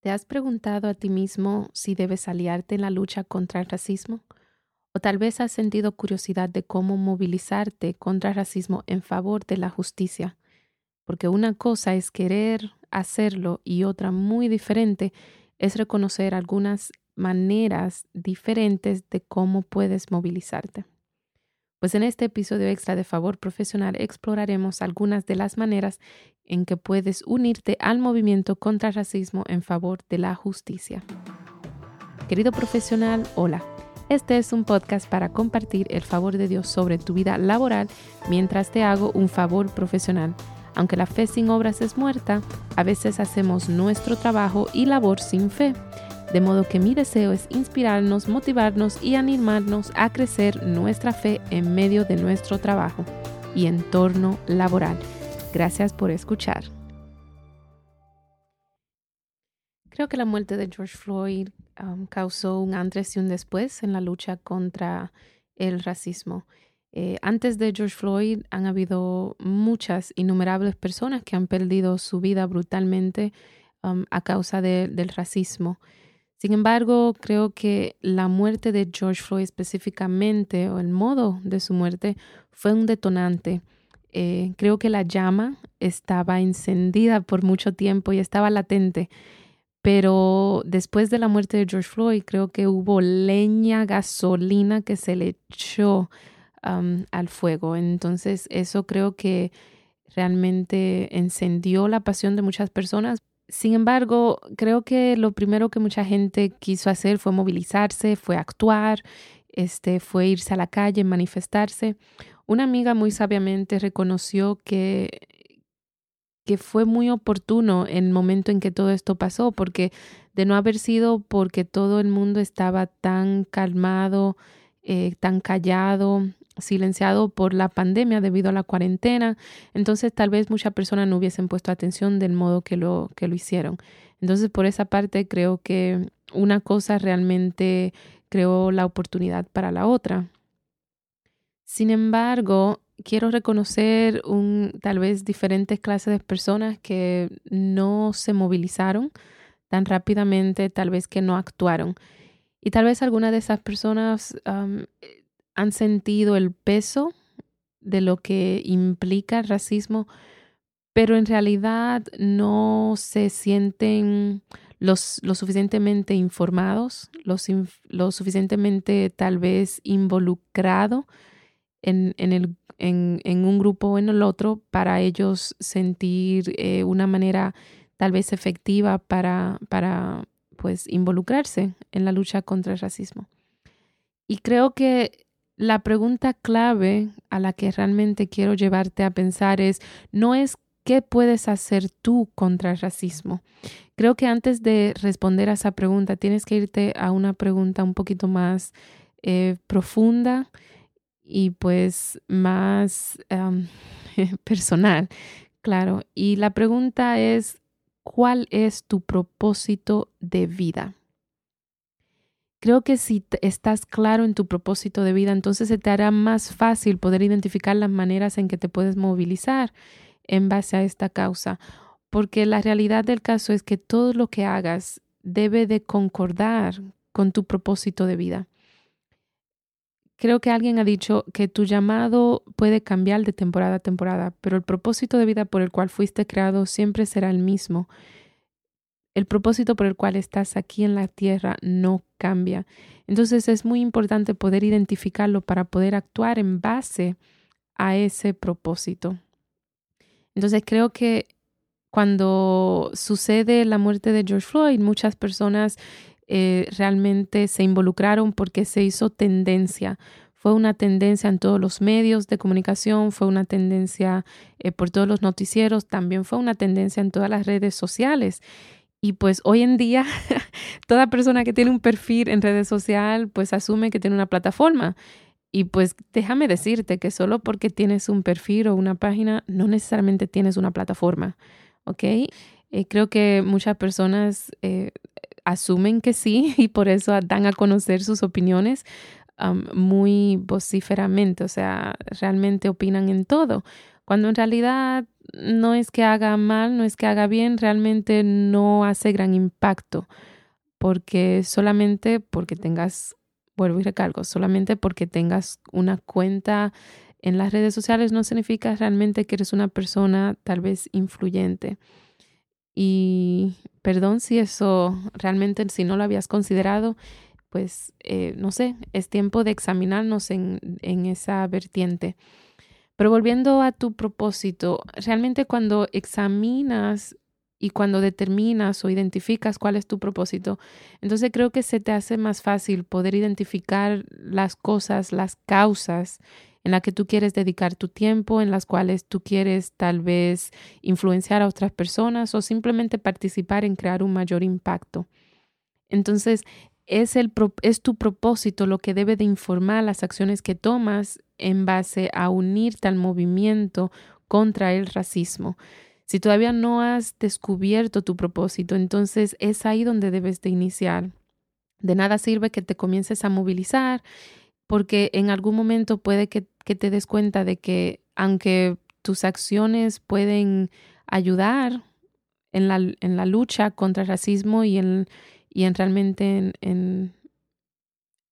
¿Te has preguntado a ti mismo si debes aliarte en la lucha contra el racismo? ¿O tal vez has sentido curiosidad de cómo movilizarte contra el racismo en favor de la justicia? Porque una cosa es querer hacerlo y otra muy diferente es reconocer algunas maneras diferentes de cómo puedes movilizarte. Pues en este episodio extra de Favor Profesional exploraremos algunas de las maneras en que puedes unirte al movimiento contra el racismo en favor de la justicia. Querido profesional, hola. Este es un podcast para compartir el favor de Dios sobre tu vida laboral mientras te hago un favor profesional. Aunque la fe sin obras es muerta, a veces hacemos nuestro trabajo y labor sin fe. De modo que mi deseo es inspirarnos, motivarnos y animarnos a crecer nuestra fe en medio de nuestro trabajo y entorno laboral. Gracias por escuchar. Creo que la muerte de George Floyd um, causó un antes y un después en la lucha contra el racismo. Eh, antes de George Floyd han habido muchas, innumerables personas que han perdido su vida brutalmente um, a causa del racismo. Sin embargo, creo que la muerte de George Floyd específicamente o el modo de su muerte fue un detonante. Eh, creo que la llama estaba encendida por mucho tiempo y estaba latente. Pero después de la muerte de George Floyd, creo que hubo leña, gasolina que se le echó al fuego. Entonces, eso creo que realmente encendió la pasión de muchas personas sin embargo, creo que lo primero que mucha gente quiso hacer fue movilizarse, fue actuar, este, fue irse a la calle, manifestarse. Una amiga muy sabiamente reconoció que, que fue muy oportuno el momento en que todo esto pasó, porque de no haber sido porque todo el mundo estaba tan calmado, eh, tan callado, silenciado por la pandemia debido a la cuarentena, entonces tal vez muchas personas no hubiesen puesto atención del modo que lo, que lo hicieron. Entonces por esa parte creo que una cosa realmente creó la oportunidad para la otra. Sin embargo, quiero reconocer un, tal vez diferentes clases de personas que no se movilizaron tan rápidamente, tal vez que no actuaron. Y tal vez algunas de esas personas han sentido el peso de lo que implica el racismo, pero en realidad no se sienten los, lo suficientemente informados, los, lo suficientemente tal vez involucrado en, en, el, en, en, un grupo o en el otro para ellos sentir eh, una manera tal vez efectiva para, para pues involucrarse en la lucha contra el racismo. Y creo que la pregunta clave a la que realmente quiero llevarte a pensar es, no es qué puedes hacer tú contra el racismo. Creo que antes de responder a esa pregunta, tienes que irte a una pregunta un poquito más eh, profunda y pues más personal, claro. Y la pregunta es, ¿cuál es tu propósito de vida? Creo que si estás claro en tu propósito de vida, entonces se te hará más fácil poder identificar las maneras en que te puedes movilizar en base a esta causa, porque la realidad del caso es que todo lo que hagas debe de concordar con tu propósito de vida. Creo que alguien ha dicho que tu llamado puede cambiar de temporada a temporada, pero el propósito de vida por el cual fuiste creado siempre será el mismo el propósito por el cual estás aquí en la tierra no cambia. Entonces es muy importante poder identificarlo para poder actuar en base a ese propósito. Entonces creo que cuando sucede la muerte de George Floyd, muchas personas eh, realmente se involucraron porque se hizo tendencia. Fue una tendencia en todos los medios de comunicación, fue una tendencia eh, por todos los noticieros, también fue una tendencia en todas las redes sociales. Y pues hoy en día toda persona que tiene un perfil en redes sociales pues asume que tiene una plataforma. Y pues déjame decirte que solo porque tienes un perfil o una página no necesariamente tienes una plataforma, ¿ok? Eh, creo que muchas personas eh, asumen que sí y por eso dan a conocer sus opiniones muy vocíferamente, o sea, realmente opinan en todo, cuando en realidad no es que haga mal, no es que haga bien, realmente no hace gran impacto, porque solamente porque tengas, vuelvo y recalco, solamente porque tengas una cuenta en las redes sociales no significa realmente que eres una persona tal vez influyente. Y perdón si eso realmente, si no lo habías considerado, pues eh, no sé, es tiempo de examinarnos en, en esa vertiente. Pero volviendo a tu propósito, realmente cuando examinas y cuando determinas o identificas cuál es tu propósito, entonces creo que se te hace más fácil poder identificar las cosas, las causas en las que tú quieres dedicar tu tiempo, en las cuales tú quieres tal vez influenciar a otras personas o simplemente participar en crear un mayor impacto. Entonces, es, el, es tu propósito lo que debe de informar las acciones que tomas en base a unirte al movimiento contra el racismo. Si todavía no has descubierto tu propósito, entonces es ahí donde debes de iniciar. De nada sirve que te comiences a movilizar porque en algún momento puede que, te des cuenta de que aunque tus acciones pueden ayudar en la, lucha contra el racismo y en, realmente en,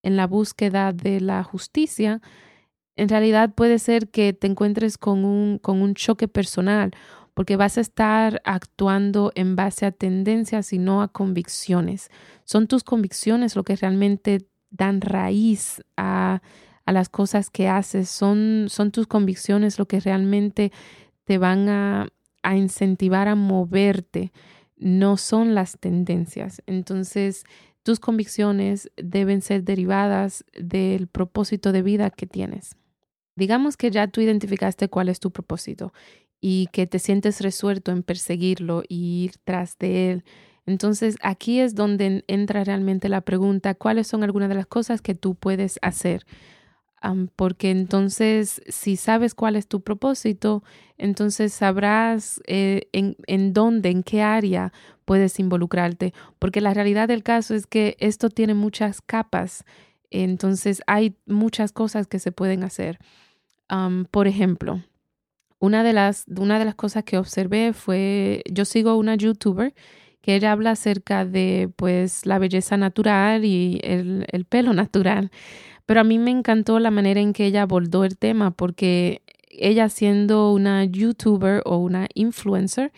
en, la búsqueda de la justicia, en realidad puede ser que te encuentres con un, con un choque personal, porque vas a estar actuando en base a tendencias y no a convicciones. Son tus convicciones lo que realmente dan raíz a, las cosas que haces, son, son tus convicciones lo que realmente te van a, a incentivar a moverte, no son las tendencias. Entonces, tus convicciones deben ser derivadas del propósito de vida que tienes. Digamos que ya tú identificaste cuál es tu propósito y que te sientes resuelto en perseguirlo y ir tras de él entonces aquí es donde entra realmente la pregunta, ¿cuáles son algunas de las cosas que tú puedes hacer? porque entonces si sabes cuál es tu propósito, entonces sabrás eh, en, en dónde, en qué área puedes involucrarte, porque la realidad del caso es que esto tiene muchas capas, entonces hay muchas cosas que se pueden hacer. Por ejemplo, una de, las, una de las cosas que observé fue, yo sigo una youtuber que ella habla acerca de pues la belleza natural y el, el pelo natural. Pero a mí me encantó la manera en que ella abordó el tema porque ella siendo una youtuber o una influencer,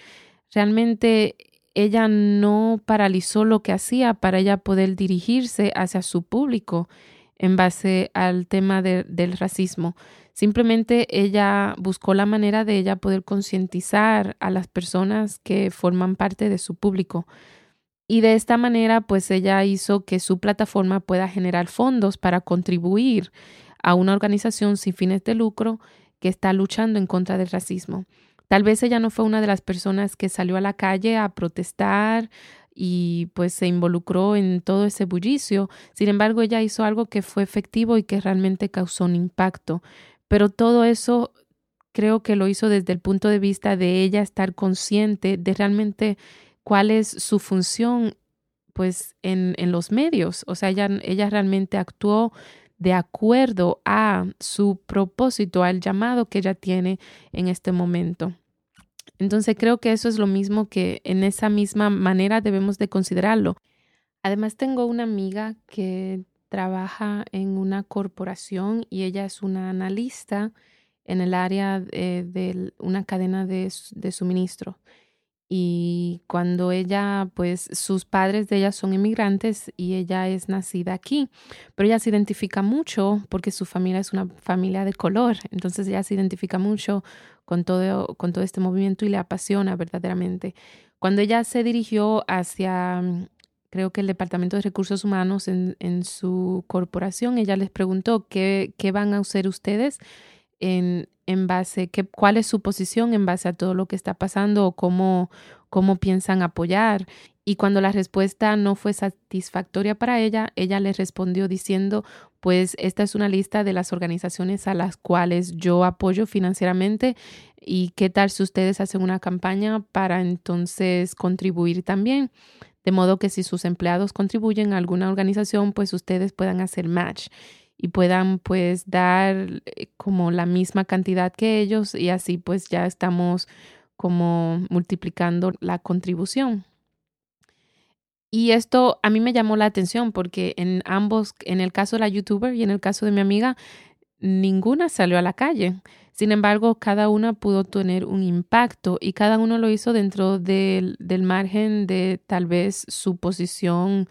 realmente ella no paralizó lo que hacía para ella poder dirigirse hacia su público en base al tema del racismo, Simplemente ella buscó la manera de ella poder concientizar a las personas que forman parte de su público. Y de esta manera, pues ella hizo que su plataforma pueda generar fondos para contribuir a una organización sin fines de lucro que está luchando en contra del racismo. Tal vez ella no fue una de las personas que salió a la calle a protestar y pues se involucró en todo ese bullicio. Sin embargo, ella hizo algo que fue efectivo y que realmente causó un impacto. Pero todo eso creo que lo hizo desde el punto de vista de ella estar consciente de realmente cuál es su función pues en, en los medios. O sea, ella, ella realmente actuó de acuerdo a su propósito, al llamado que ella tiene en este momento. Entonces creo que eso es lo mismo que en esa misma manera debemos de considerarlo. Además tengo una amiga que trabaja en una corporación y ella es una analista en el área de, una cadena de, suministro. Y cuando ella, pues sus padres de ella son inmigrantes y ella es nacida aquí, pero ella se identifica mucho porque su familia es una familia de color, entonces ella se identifica mucho con todo, con todo este movimiento y le apasiona verdaderamente. Cuando ella se dirigió hacia creo que el Departamento de Recursos Humanos en, en su corporación, ella les preguntó qué, qué van a hacer ustedes en, en base, qué, cuál es su posición en base a todo lo que está pasando o cómo, cómo piensan apoyar. Y cuando la respuesta no fue satisfactoria para ella, ella le respondió diciendo, pues esta es una lista de las organizaciones a las cuales yo apoyo financieramente y qué tal si ustedes hacen una campaña para entonces contribuir también de modo que si sus empleados contribuyen a alguna organización, pues ustedes puedan hacer match y puedan pues dar eh, como la misma cantidad que ellos y así pues ya estamos como multiplicando la contribución. Y esto a mí me llamó la atención porque en ambos, en el caso de la youtuber y en el caso de mi amiga, ninguna salió a la calle. Sin embargo, cada una pudo tener un impacto y cada uno lo hizo dentro del, margen de tal vez su posición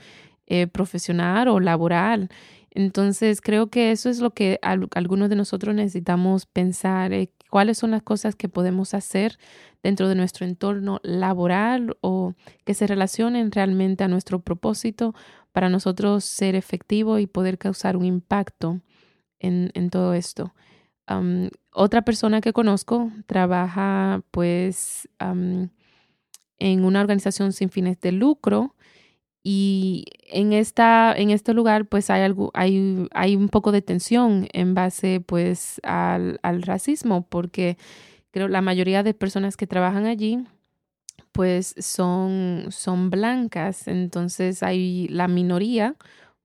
eh, profesional o laboral. Entonces, creo que eso es lo que algunos de nosotros necesitamos pensar, eh, cuáles son las cosas que podemos hacer dentro de nuestro entorno laboral o que se relacionen realmente a nuestro propósito para nosotros ser efectivo y poder causar un impacto en, todo esto. otra persona que conozco trabaja pues en una organización sin fines de lucro y en, esta, en este lugar, pues hay, algo, hay, hay un poco de tensión en base pues al, al racismo, porque creo la mayoría de personas que trabajan allí pues son, son blancas, entonces hay la minoría,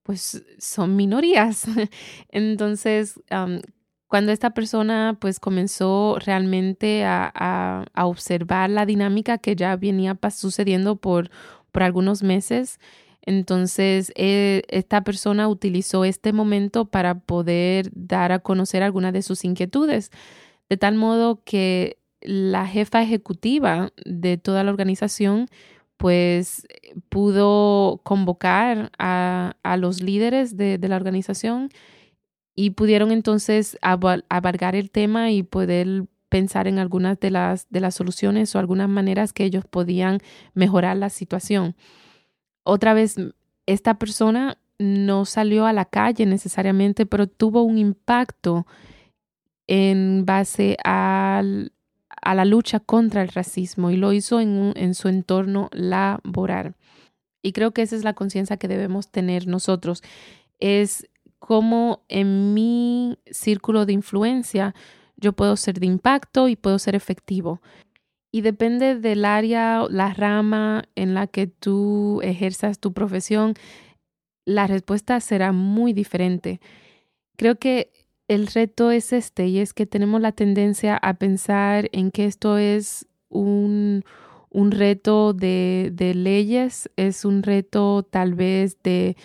pues son minorías. entonces, cuando esta persona pues comenzó realmente a, a, a, observar la dinámica que ya venía sucediendo por por algunos meses. Entonces, eh, esta persona utilizó este momento para poder dar a conocer algunas de sus inquietudes, de tal modo que la jefa ejecutiva de toda la organización pues pudo convocar a, los líderes de, la organización y pudieron entonces abarcar el tema y poder pensar en algunas de las, de las soluciones o algunas maneras que ellos podían mejorar la situación. Otra vez, esta persona no salió a la calle necesariamente, pero tuvo un impacto en base al, a la lucha contra el racismo y lo hizo en, en su entorno laboral. Y creo que esa es la conciencia que debemos tener nosotros. Es como en mi círculo de influencia yo puedo ser de impacto y puedo ser efectivo. Y depende del área, la rama en la que tú ejerzas tu profesión, la respuesta será muy diferente. Creo que el reto es este y es que tenemos la tendencia a pensar en que esto es un, un reto de, leyes, es un reto tal vez de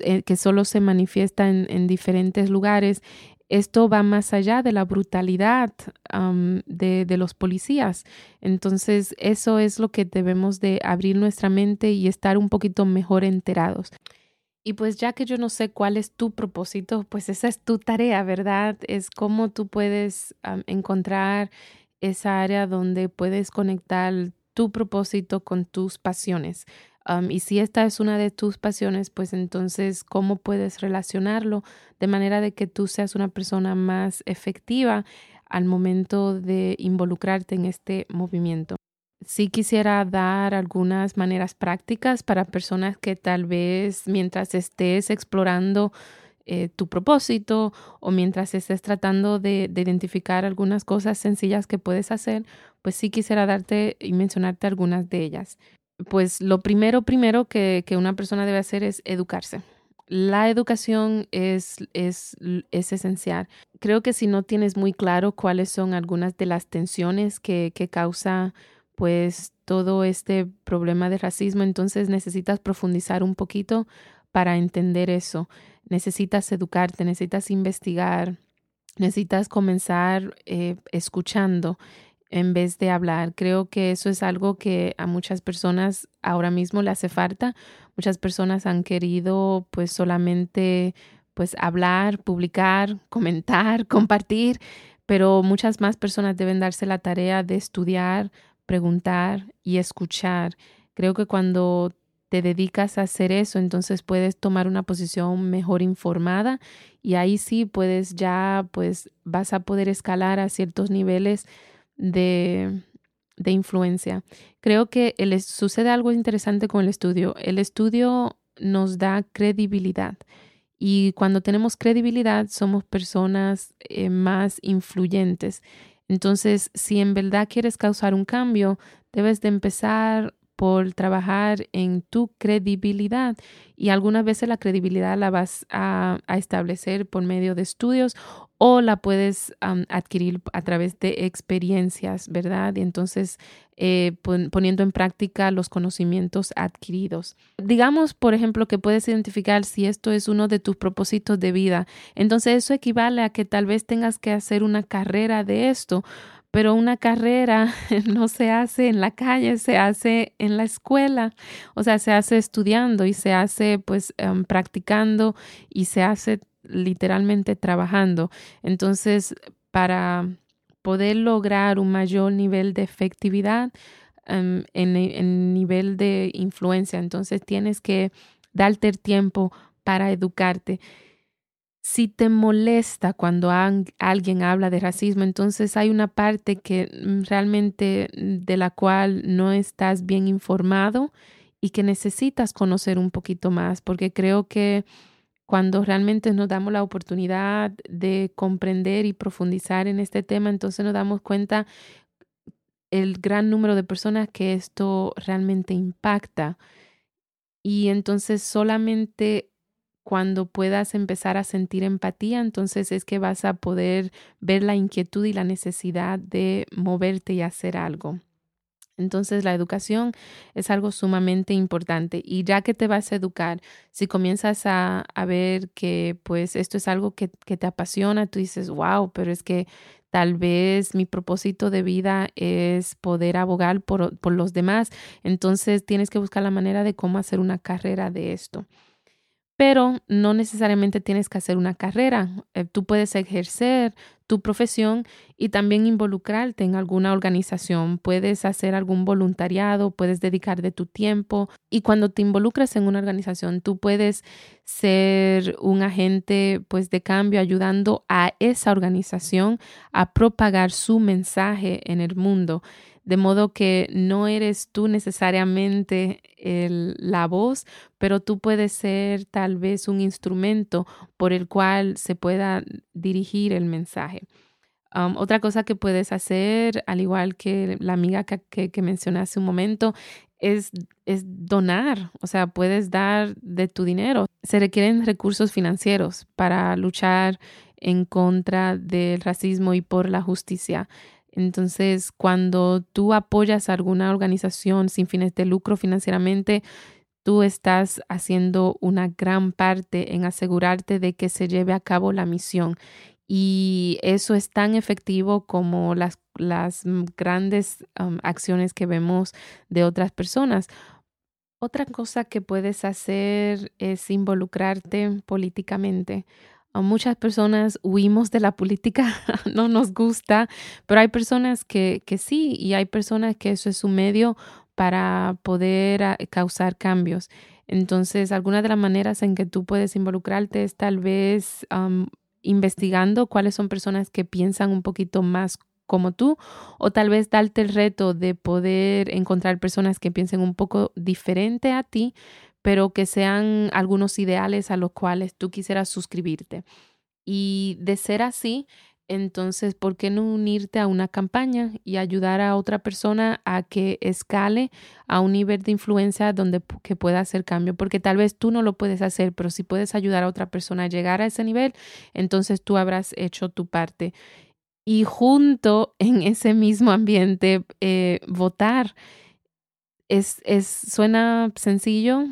eh, que solo se manifiesta en diferentes lugares esto va más allá de la brutalidad de, los policías. Entonces, eso es lo que debemos de abrir nuestra mente y estar un poquito mejor enterados. Y pues ya que yo no sé cuál es tu propósito, pues esa es tu tarea, ¿verdad? Es cómo tú puedes encontrar esa área donde puedes conectar tu propósito con tus pasiones y si esta es una de tus pasiones, pues entonces, ¿cómo puedes relacionarlo de manera de que tú seas una persona más efectiva al momento de involucrarte en este movimiento? Sí quisiera dar algunas maneras prácticas para personas que tal vez mientras estés explorando eh, tu propósito o mientras estés tratando de, de, identificar algunas cosas sencillas que puedes hacer, pues sí quisiera darte y mencionarte algunas de ellas pues lo primero, primero que, una persona debe hacer es educarse. La educación es, es, es, esencial. Creo que si no tienes muy claro cuáles son algunas de las tensiones que, que causa pues todo este problema de racismo, entonces necesitas profundizar un poquito para entender eso. Necesitas educarte, necesitas investigar, necesitas comenzar eh, escuchando en vez de hablar. Creo que eso es algo que a muchas personas ahora mismo le hace falta. Muchas personas han querido pues solamente pues hablar, publicar, comentar, compartir, pero muchas más personas deben darse la tarea de estudiar, preguntar y escuchar. Creo que cuando te dedicas a hacer eso, entonces puedes tomar una posición mejor informada y ahí sí puedes ya pues vas a poder escalar a ciertos niveles de, de influencia. Creo que el, sucede algo interesante con el estudio. El estudio nos da credibilidad y cuando tenemos credibilidad somos personas eh, más influyentes. Entonces, si en verdad quieres causar un cambio, debes de empezar por trabajar en tu credibilidad y algunas veces la credibilidad la vas a, establecer por medio de estudios o la puedes adquirir a través de experiencias, ¿verdad? Y entonces eh, poniendo en práctica los conocimientos adquiridos. Digamos, por ejemplo, que puedes identificar si esto es uno de tus propósitos de vida. Entonces eso equivale a que tal vez tengas que hacer una carrera de esto, pero una carrera no se hace en la calle, se hace en la escuela, o sea, se hace estudiando y se hace pues em, practicando y se hace literalmente trabajando. Entonces, para poder lograr un mayor nivel de efectividad em, en, en nivel de influencia, entonces tienes que darte el tiempo para educarte si te molesta cuando alguien habla de racismo, entonces hay una parte que mm, realmente mm, de la cual no estás bien informado y que necesitas conocer un poquito más, porque creo que cuando realmente nos damos la oportunidad de comprender y profundizar en este tema, entonces nos damos cuenta el gran número de personas que esto realmente impacta. Y entonces solamente cuando puedas empezar a sentir empatía, entonces es que vas a poder ver la inquietud y la necesidad de moverte y hacer algo. Entonces la educación es algo sumamente importante y ya que te vas a educar, si comienzas a, ver que pues esto es algo que, te apasiona, tú dices, wow, pero es que tal vez mi propósito de vida es poder abogar por, por los demás, entonces tienes que buscar la manera de cómo hacer una carrera de esto pero no necesariamente tienes que hacer una carrera. Eh, tú puedes ejercer tu profesión y también involucrarte en alguna organización. Puedes hacer algún voluntariado, puedes dedicar de tu tiempo y cuando te involucras en una organización, tú puedes ser un agente pues de cambio ayudando a esa organización a propagar su mensaje en el mundo de modo que no eres tú necesariamente la voz, pero tú puedes ser tal vez un instrumento por el cual se pueda dirigir el mensaje. Otra cosa que puedes hacer, al igual que la amiga que, que, mencioné hace un momento, es, es, donar, o sea, puedes dar de tu dinero. Se requieren recursos financieros para luchar en contra del racismo y por la justicia. Entonces, cuando tú apoyas a alguna organización sin fines de lucro financieramente, tú estás haciendo una gran parte en asegurarte de que se lleve a cabo la misión. Y eso es tan efectivo como las, las grandes um, acciones que vemos de otras personas. Otra cosa que puedes hacer es involucrarte políticamente muchas personas huimos de la política, no nos gusta, pero hay personas que, que sí y hay personas que eso es un medio para poder ah, causar cambios. Entonces, alguna de las maneras en que tú puedes involucrarte es tal vez investigando cuáles son personas que piensan un poquito más como tú o tal vez darte el reto de poder encontrar personas que piensen un poco diferente a ti, pero que sean algunos ideales a los cuales tú quisieras suscribirte. Y de ser así, entonces, ¿por qué no unirte a una campaña y ayudar a otra persona a que escale a un nivel de influencia donde que pueda hacer cambio? Porque tal vez tú no lo puedes hacer, pero si puedes ayudar a otra persona a llegar a ese nivel, entonces tú habrás hecho tu parte. Y junto en ese mismo ambiente, eh, votar es, es, suena sencillo,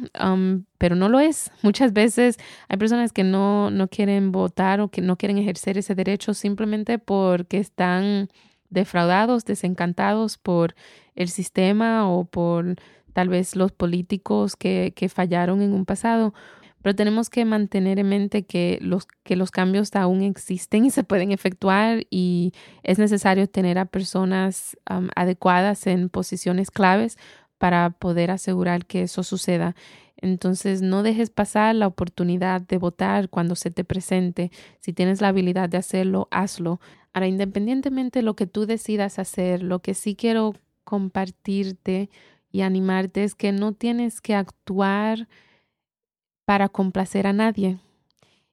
pero no lo es. Muchas veces hay personas que no, no quieren votar o que no quieren ejercer ese derecho simplemente porque están defraudados, desencantados por el sistema o por tal vez los políticos que, que fallaron en un pasado. Pero tenemos que mantener en mente que los, que los cambios aún existen y se pueden efectuar y es necesario tener a personas adecuadas en posiciones claves para poder asegurar que eso suceda. Entonces, no dejes pasar la oportunidad de votar cuando se te presente. Si tienes la habilidad de hacerlo, hazlo. Ahora, independientemente de lo que tú decidas hacer, lo que sí quiero compartirte y animarte es que no tienes que actuar para complacer a nadie.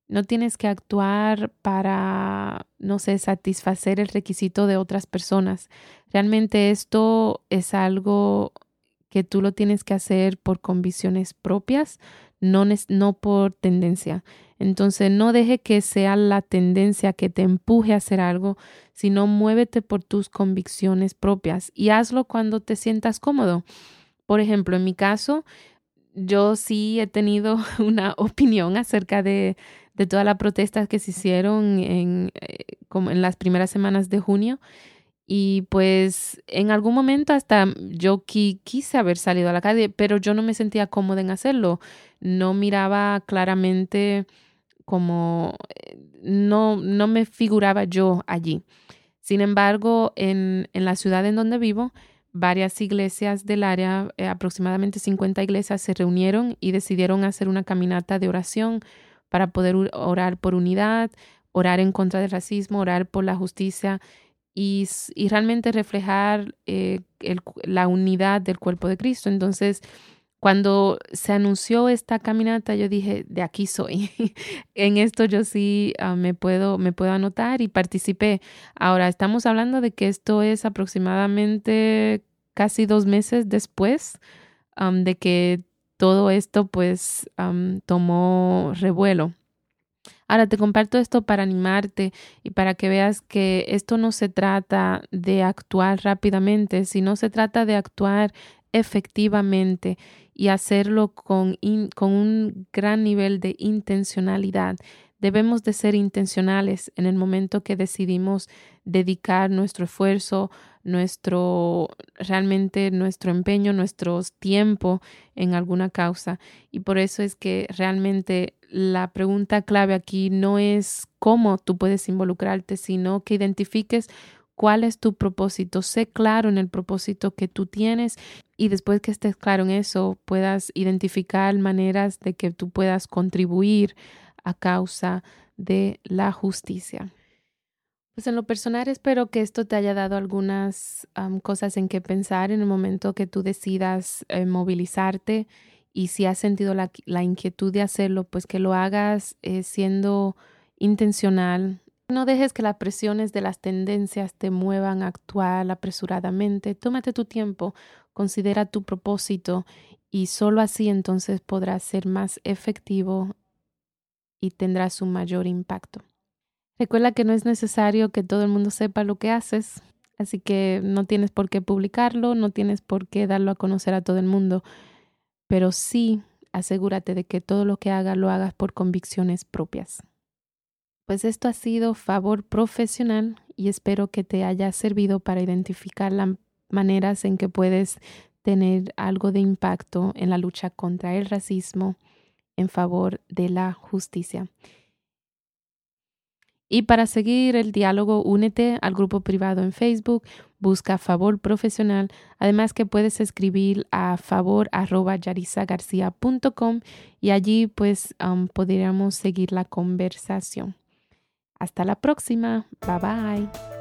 No tienes que actuar para, no sé, satisfacer el requisito de otras personas. Realmente esto es algo que tú lo tienes que hacer por convicciones propias, no, no por tendencia. Entonces, no deje que sea la tendencia que te empuje a hacer algo, sino muévete por tus convicciones propias y hazlo cuando te sientas cómodo. Por ejemplo, en mi caso, yo sí he tenido una opinión acerca de, de todas las protestas que se hicieron en, eh, en las primeras semanas de junio. Y pues en algún momento hasta yo quise haber salido a la calle, pero yo no me sentía cómoda en hacerlo. No miraba claramente como, eh, no, no me figuraba yo allí. Sin embargo, en, en la ciudad en donde vivo, varias iglesias del área, eh, aproximadamente 50 iglesias, se reunieron y decidieron hacer una caminata de oración para poder orar por unidad, orar en contra del racismo, orar por la justicia y, realmente reflejar eh, la unidad del cuerpo de Cristo. Entonces, cuando se anunció esta caminata, yo dije, de aquí soy. en esto yo sí ah, me, puedo, me puedo anotar y participé. Ahora, estamos hablando de que esto es aproximadamente casi dos meses después de que todo esto pues tomó revuelo. Ahora te comparto esto para animarte y para que veas que esto no se trata de actuar rápidamente, sino se trata de actuar efectivamente y hacerlo con, con un gran nivel de intencionalidad. Debemos de ser intencionales en el momento que decidimos dedicar nuestro esfuerzo, nuestro realmente nuestro empeño, nuestro tiempo en alguna causa. Y por eso es que realmente la pregunta clave aquí no es cómo tú puedes involucrarte, sino que identifiques cuál es tu propósito. Sé claro en el propósito que tú tienes y después que estés claro en eso, puedas identificar maneras de que tú puedas contribuir a causa de la justicia. Pues en lo personal espero que esto te haya dado algunas cosas en que pensar en el momento que tú decidas eh, movilizarte y si has sentido la, inquietud de hacerlo, pues que lo hagas eh, siendo intencional. No dejes que las presiones de las tendencias te muevan a actuar apresuradamente. Tómate tu tiempo, considera tu propósito y solo así entonces podrás ser más efectivo y tendrás un mayor impacto. Recuerda que no es necesario que todo el mundo sepa lo que haces, así que no tienes por qué publicarlo, no tienes por qué darlo a conocer a todo el mundo, pero sí asegúrate de que todo lo que hagas lo hagas por convicciones propias. Pues esto ha sido favor profesional y espero que te haya servido para identificar las maneras en que puedes tener algo de impacto en la lucha contra el racismo en favor de la justicia. Y para seguir el diálogo, únete al grupo privado en Facebook, busca Favor Profesional, además que puedes escribir a favor y allí pues um, podríamos seguir la conversación. Hasta la próxima. Bye bye.